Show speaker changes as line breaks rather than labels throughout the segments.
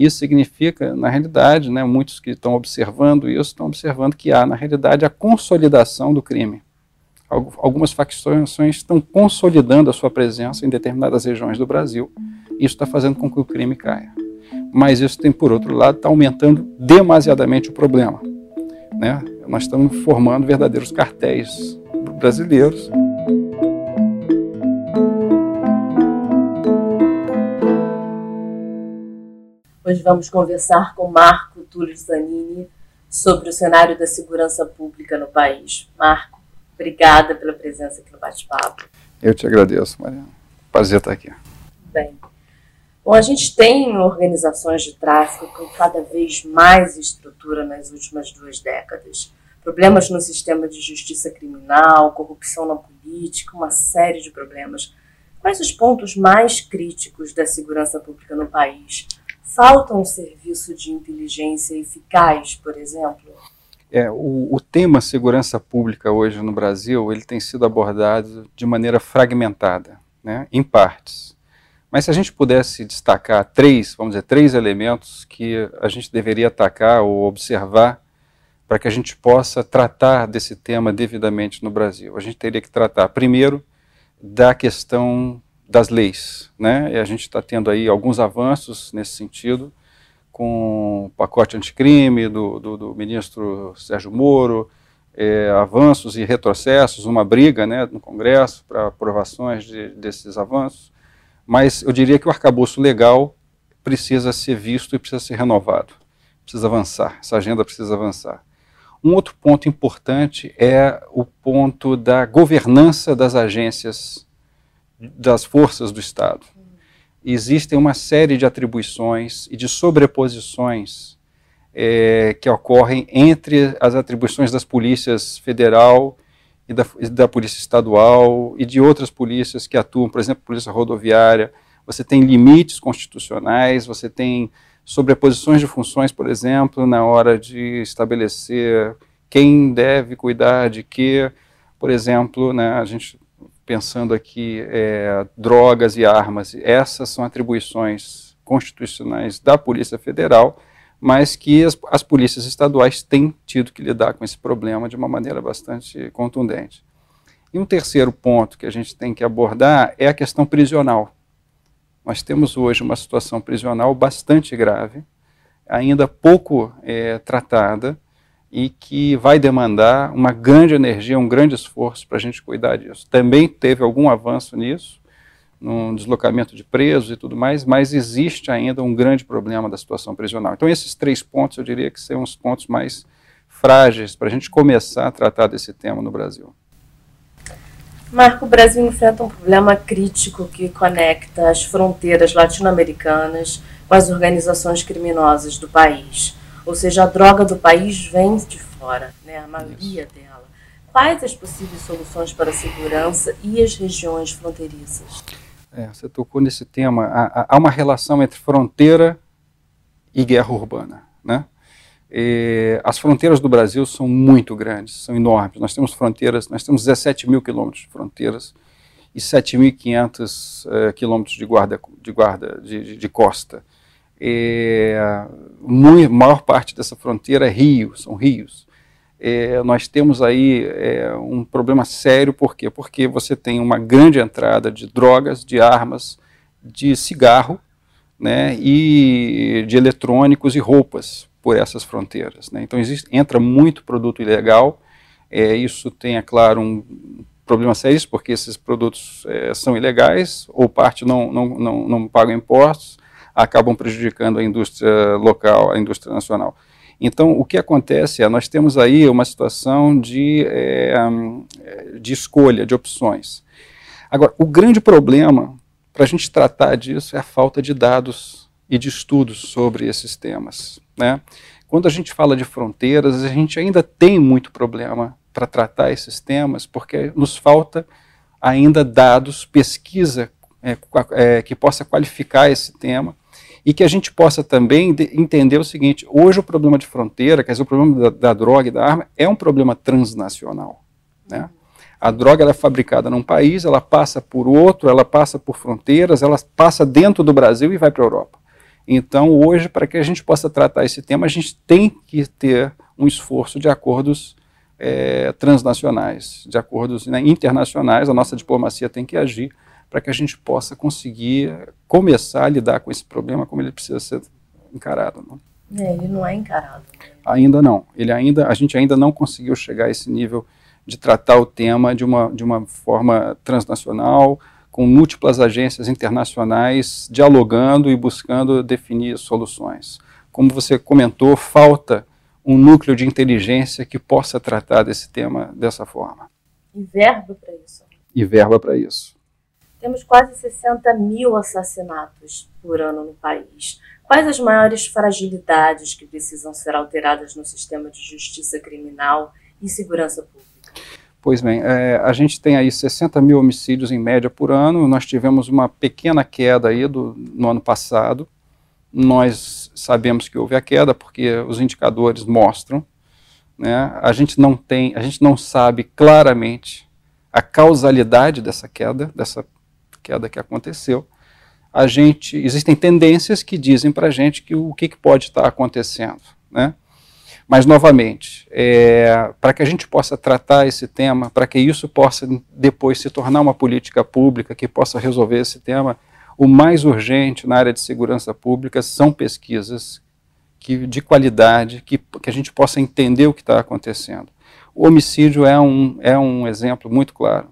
Isso significa, na realidade, né, muitos que estão observando isso estão observando que há, na realidade, a consolidação do crime. Algumas facções estão consolidando a sua presença em determinadas regiões do Brasil. Isso está fazendo com que o crime caia. Mas isso tem, por outro lado, está aumentando demasiadamente o problema. Né? Nós estamos formando verdadeiros cartéis brasileiros.
Hoje vamos conversar com Marco Túlio Zanini sobre o cenário da segurança pública no país. Marco, obrigada pela presença aqui no bate-papo.
Eu te agradeço, Mariana. Prazer estar aqui.
Bem, bom, a gente tem organizações de tráfico com cada vez mais estrutura nas últimas duas décadas. Problemas no sistema de justiça criminal, corrupção na política, uma série de problemas. Quais os pontos mais críticos da segurança pública no país? Falta um serviço de inteligência eficaz, por exemplo?
É, o, o, tema segurança pública hoje no Brasil ele tem sido abordado de maneira fragmentada, né, em partes. Mas se a gente pudesse destacar três, vamos dizer, três elementos que a gente deveria atacar ou observar para que a gente possa tratar desse tema devidamente no Brasil, a gente teria que tratar primeiro da questão das leis. Né? E a gente está tendo aí alguns avanços nesse sentido, com o pacote anticrime do, do, do ministro Sérgio Moro, é, avanços e retrocessos, uma briga né, no Congresso para aprovações de, desses avanços, mas eu diria que o arcabouço legal precisa ser visto e precisa ser renovado, precisa avançar, essa agenda precisa avançar. Um outro ponto importante é o ponto da governança das agências das forças do Estado. Existem uma série de atribuições e de sobreposições é, que ocorrem entre as atribuições das polícias federal e da, da polícia estadual e de outras polícias que atuam, por exemplo, polícia rodoviária. Você tem limites constitucionais, você tem sobreposições de funções, por exemplo, na hora de estabelecer quem deve cuidar de quê. Por exemplo, né, a gente pensando aqui é, drogas e armas, essas são atribuições constitucionais da Polícia Federal, mas que as, as polícias estaduais têm tido que lidar com esse problema de uma maneira bastante contundente. E um terceiro ponto que a gente tem que abordar é a questão prisional. Nós temos hoje uma situação prisional bastante grave, ainda pouco é, tratada, e que vai demandar uma grande energia, um grande esforço para a gente cuidar disso. Também teve algum avanço nisso, no deslocamento de presos e tudo mais, mas existe ainda um grande problema da situação prisional. Então, esses três pontos eu diria que são os pontos mais frágeis para a gente começar a tratar desse tema no Brasil.
Marco, o Brasil enfrenta um problema crítico que conecta as fronteiras latino-americanas com as organizações criminosas do país ou seja, a droga do país vem de fora, né, a maioria Isso. dela. Quais as possíveis soluções para a segurança e as regiões fronteiriças?
É, você tocou nesse tema. Há, há, uma relação entre fronteira e guerra urbana. Né? E as fronteiras do Brasil são muito grandes, são enormes. Nós temos fronteiras, nós temos 17 mil quilômetros de fronteiras e 7.500 uh, quilômetros de guarda, de, guarda de, de, de costa é, muito, maior parte dessa fronteira é rio, são rios. É, nós temos aí é, um problema sério, por quê? Porque você tem uma grande entrada de drogas, de armas, de cigarro, né, e de eletrônicos e roupas por essas fronteiras. Né? Então existe, entra muito produto ilegal, é, isso tem, é claro, um problema sério, porque esses produtos é, são ilegais, ou parte não, não, não, não pagam impostos, acabam prejudicando a indústria local, a indústria nacional. Então, o que acontece é, nós temos aí uma situação de, é, de escolha, de opções. Agora, o grande problema para a gente tratar disso é a falta de dados e de estudos sobre esses temas. Né? Quando a gente fala de fronteiras, a gente ainda tem muito problema para tratar esses temas, porque nos falta ainda dados, pesquisa é, é, que possa qualificar esse tema e que a gente possa também entender o seguinte: hoje o problema de fronteira, quer dizer, o problema da, da droga e da arma, é um problema transnacional. Né? A droga é fabricada num país, ela passa por outro, ela passa por fronteiras, ela passa dentro do Brasil e vai para a Europa. Então, hoje, para que a gente possa tratar esse tema, a gente tem que ter um esforço de acordos é, transnacionais, de acordos né, internacionais. A nossa diplomacia tem que agir para que a gente possa conseguir começar a lidar com esse problema como ele precisa ser encarado.
Né? É, ele não é encarado.
Ainda não. Ele ainda, a gente ainda não conseguiu chegar a esse nível de tratar o tema de uma, de uma forma transnacional, com múltiplas agências internacionais dialogando e buscando definir soluções. Como você comentou, falta um núcleo de inteligência que possa tratar desse tema dessa forma.
E verba para isso.
E verba para isso.
Temos quase 60 mil assassinatos por ano no país. Quais as maiores fragilidades que precisam ser alteradas no sistema de justiça criminal e segurança pública?
Pois bem, é, a gente tem aí 60 mil homicídios em média por ano, nós tivemos uma pequena queda aí do, no ano passado, nós sabemos que houve a queda porque os indicadores mostram, né, a gente não tem, a gente não sabe claramente a causalidade dessa queda, dessa queda que aconteceu, a gente, existem tendências que dizem para a gente que o que, que pode estar acontecendo, né, mas, novamente, é, para que a gente possa tratar esse tema, para que isso possa depois se tornar uma política pública que possa resolver esse tema, o mais urgente na área de segurança pública são pesquisas que, de qualidade, que, que a gente possa entender o que está acontecendo. O homicídio é um, é um exemplo muito claro.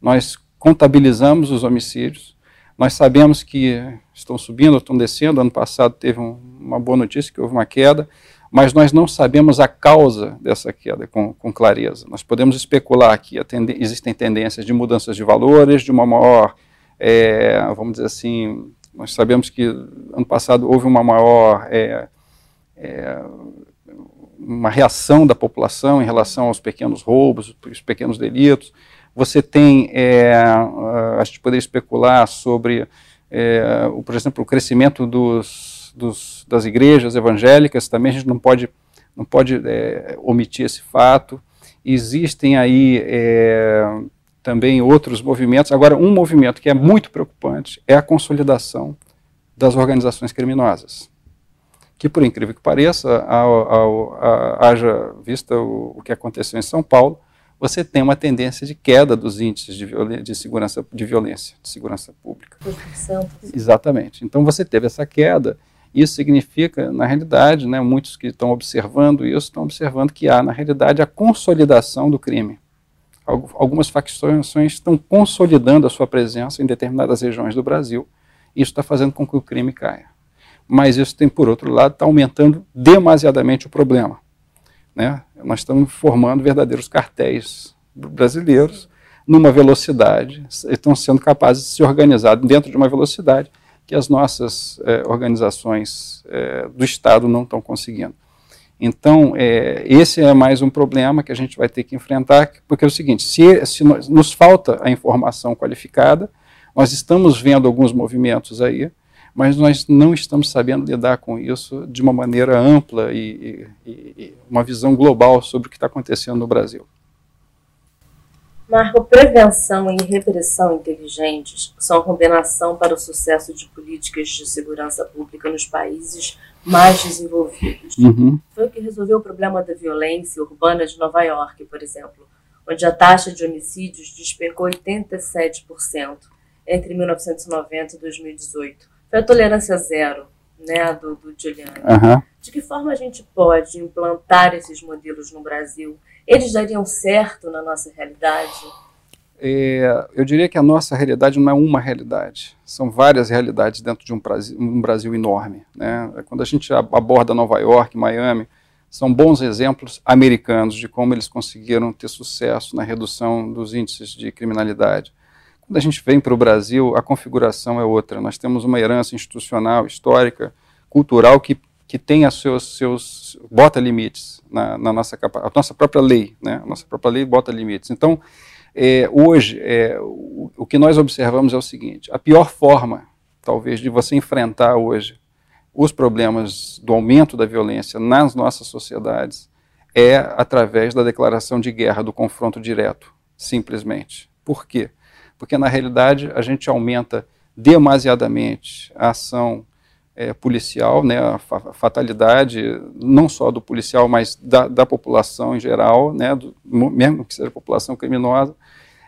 Nós contabilizamos os homicídios, nós sabemos que estão subindo, estão descendo. Ano passado teve um, uma boa notícia que houve uma queda, mas nós não sabemos a causa dessa queda com, com clareza. Nós podemos especular que tende existem tendências de mudanças de valores, de uma maior, é, vamos dizer assim, nós sabemos que ano passado houve uma maior é, é, uma reação da população em relação aos pequenos roubos, os pequenos delitos. Você tem, é, a gente poderia especular sobre, é, o, por exemplo, o crescimento dos dos, das igrejas evangélicas, também a gente não pode, não pode é, omitir esse fato. Existem aí é, também outros movimentos. Agora, um movimento que é muito preocupante é a consolidação das organizações criminosas. Que, por incrível que pareça, ao, ao, a, haja vista o, o que aconteceu em São Paulo, você tem uma tendência de queda dos índices de, de segurança de violência, de segurança pública. Exatamente. Então você teve essa queda isso significa, na realidade, né, muitos que estão observando isso estão observando que há, na realidade, a consolidação do crime. Algumas facções estão consolidando a sua presença em determinadas regiões do Brasil. Isso está fazendo com que o crime caia. Mas isso tem, por outro lado, está aumentando demasiadamente o problema. Né? Nós estamos formando verdadeiros cartéis brasileiros numa velocidade, estão sendo capazes de se organizar dentro de uma velocidade que as nossas é, organizações é, do Estado não estão conseguindo. Então, é, esse é mais um problema que a gente vai ter que enfrentar, porque é o seguinte: se, se nos falta a informação qualificada, nós estamos vendo alguns movimentos aí, mas nós não estamos sabendo lidar com isso de uma maneira ampla e, e, e uma visão global sobre o que está acontecendo no Brasil.
Marco, prevenção e repressão inteligentes são a combinação para o sucesso de políticas de segurança pública nos países mais desenvolvidos. Uhum. Foi o que resolveu o problema da violência urbana de Nova York, por exemplo, onde a taxa de homicídios despencou 87% entre 1990 e 2018. Foi a tolerância zero né, do, do Giuliani. Uhum. De que forma a gente pode implantar esses modelos no Brasil eles dariam certo na nossa realidade?
É, eu diria que a nossa realidade não é uma realidade, são várias realidades dentro de um Brasil, um Brasil enorme. Né? Quando a gente aborda Nova York, Miami, são bons exemplos americanos de como eles conseguiram ter sucesso na redução dos índices de criminalidade. Quando a gente vem para o Brasil, a configuração é outra. Nós temos uma herança institucional, histórica, cultural que que tem os seus, seus bota limites na, na nossa a nossa própria lei, né? A nossa própria lei bota limites. Então, é, hoje, é, o, o, que nós observamos é o seguinte: a pior forma, talvez, de você enfrentar hoje os problemas do aumento da violência nas nossas sociedades é através da declaração de guerra, do confronto direto, simplesmente. Por quê? Porque na realidade a gente aumenta demasiadamente a ação é, policial, né, a fatalidade não só do policial, mas da, da população em geral, né, do, mesmo que seja população criminosa,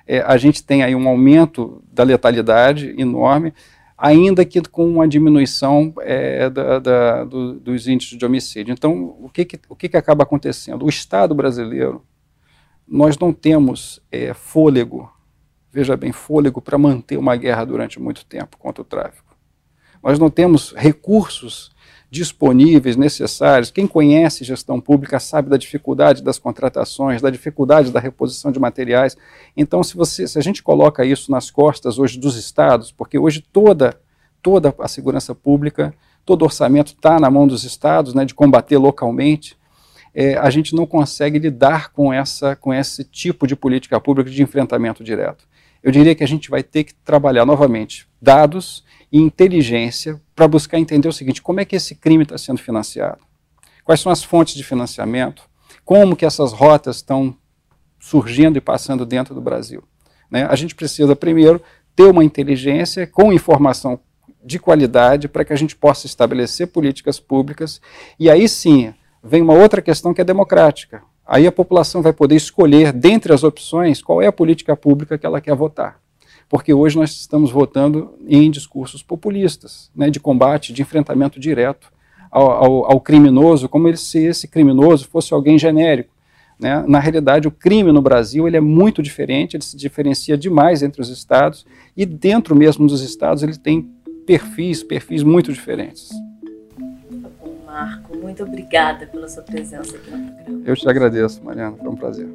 é, a gente tem aí um aumento da letalidade enorme, ainda que com uma diminuição é, da, da, do, dos índices de homicídio. Então, o que, que o que, que, acaba acontecendo? O Estado brasileiro, nós não temos é, fôlego, veja bem, fôlego para manter uma guerra durante muito tempo contra o tráfico. Nós não temos recursos disponíveis, necessários. Quem conhece gestão pública sabe da dificuldade das contratações, da dificuldade da reposição de materiais. Então, se, você, se a gente coloca isso nas costas hoje dos estados, porque hoje toda, toda a segurança pública, todo o orçamento está na mão dos estados, né, de combater localmente, é, a gente não consegue lidar com, essa, com esse tipo de política pública de enfrentamento direto. Eu diria que a gente vai ter que trabalhar novamente dados e inteligência para buscar entender o seguinte: como é que esse crime está sendo financiado? Quais são as fontes de financiamento? Como que essas rotas estão surgindo e passando dentro do Brasil? Né? A gente precisa, primeiro, ter uma inteligência com informação de qualidade para que a gente possa estabelecer políticas públicas. E aí sim, vem uma outra questão que é democrática. Aí a população vai poder escolher, dentre as opções, qual é a política pública que ela quer votar porque hoje nós estamos votando em discursos populistas, né, de combate, de enfrentamento direto ao, ao, ao criminoso, como se esse criminoso fosse alguém genérico. Né? Na realidade, o crime no Brasil ele é muito diferente, ele se diferencia demais entre os estados, e dentro mesmo dos estados ele tem perfis, perfis muito diferentes.
Muito obrigada pela sua presença aqui no programa.
Eu te agradeço, Mariana, foi um prazer.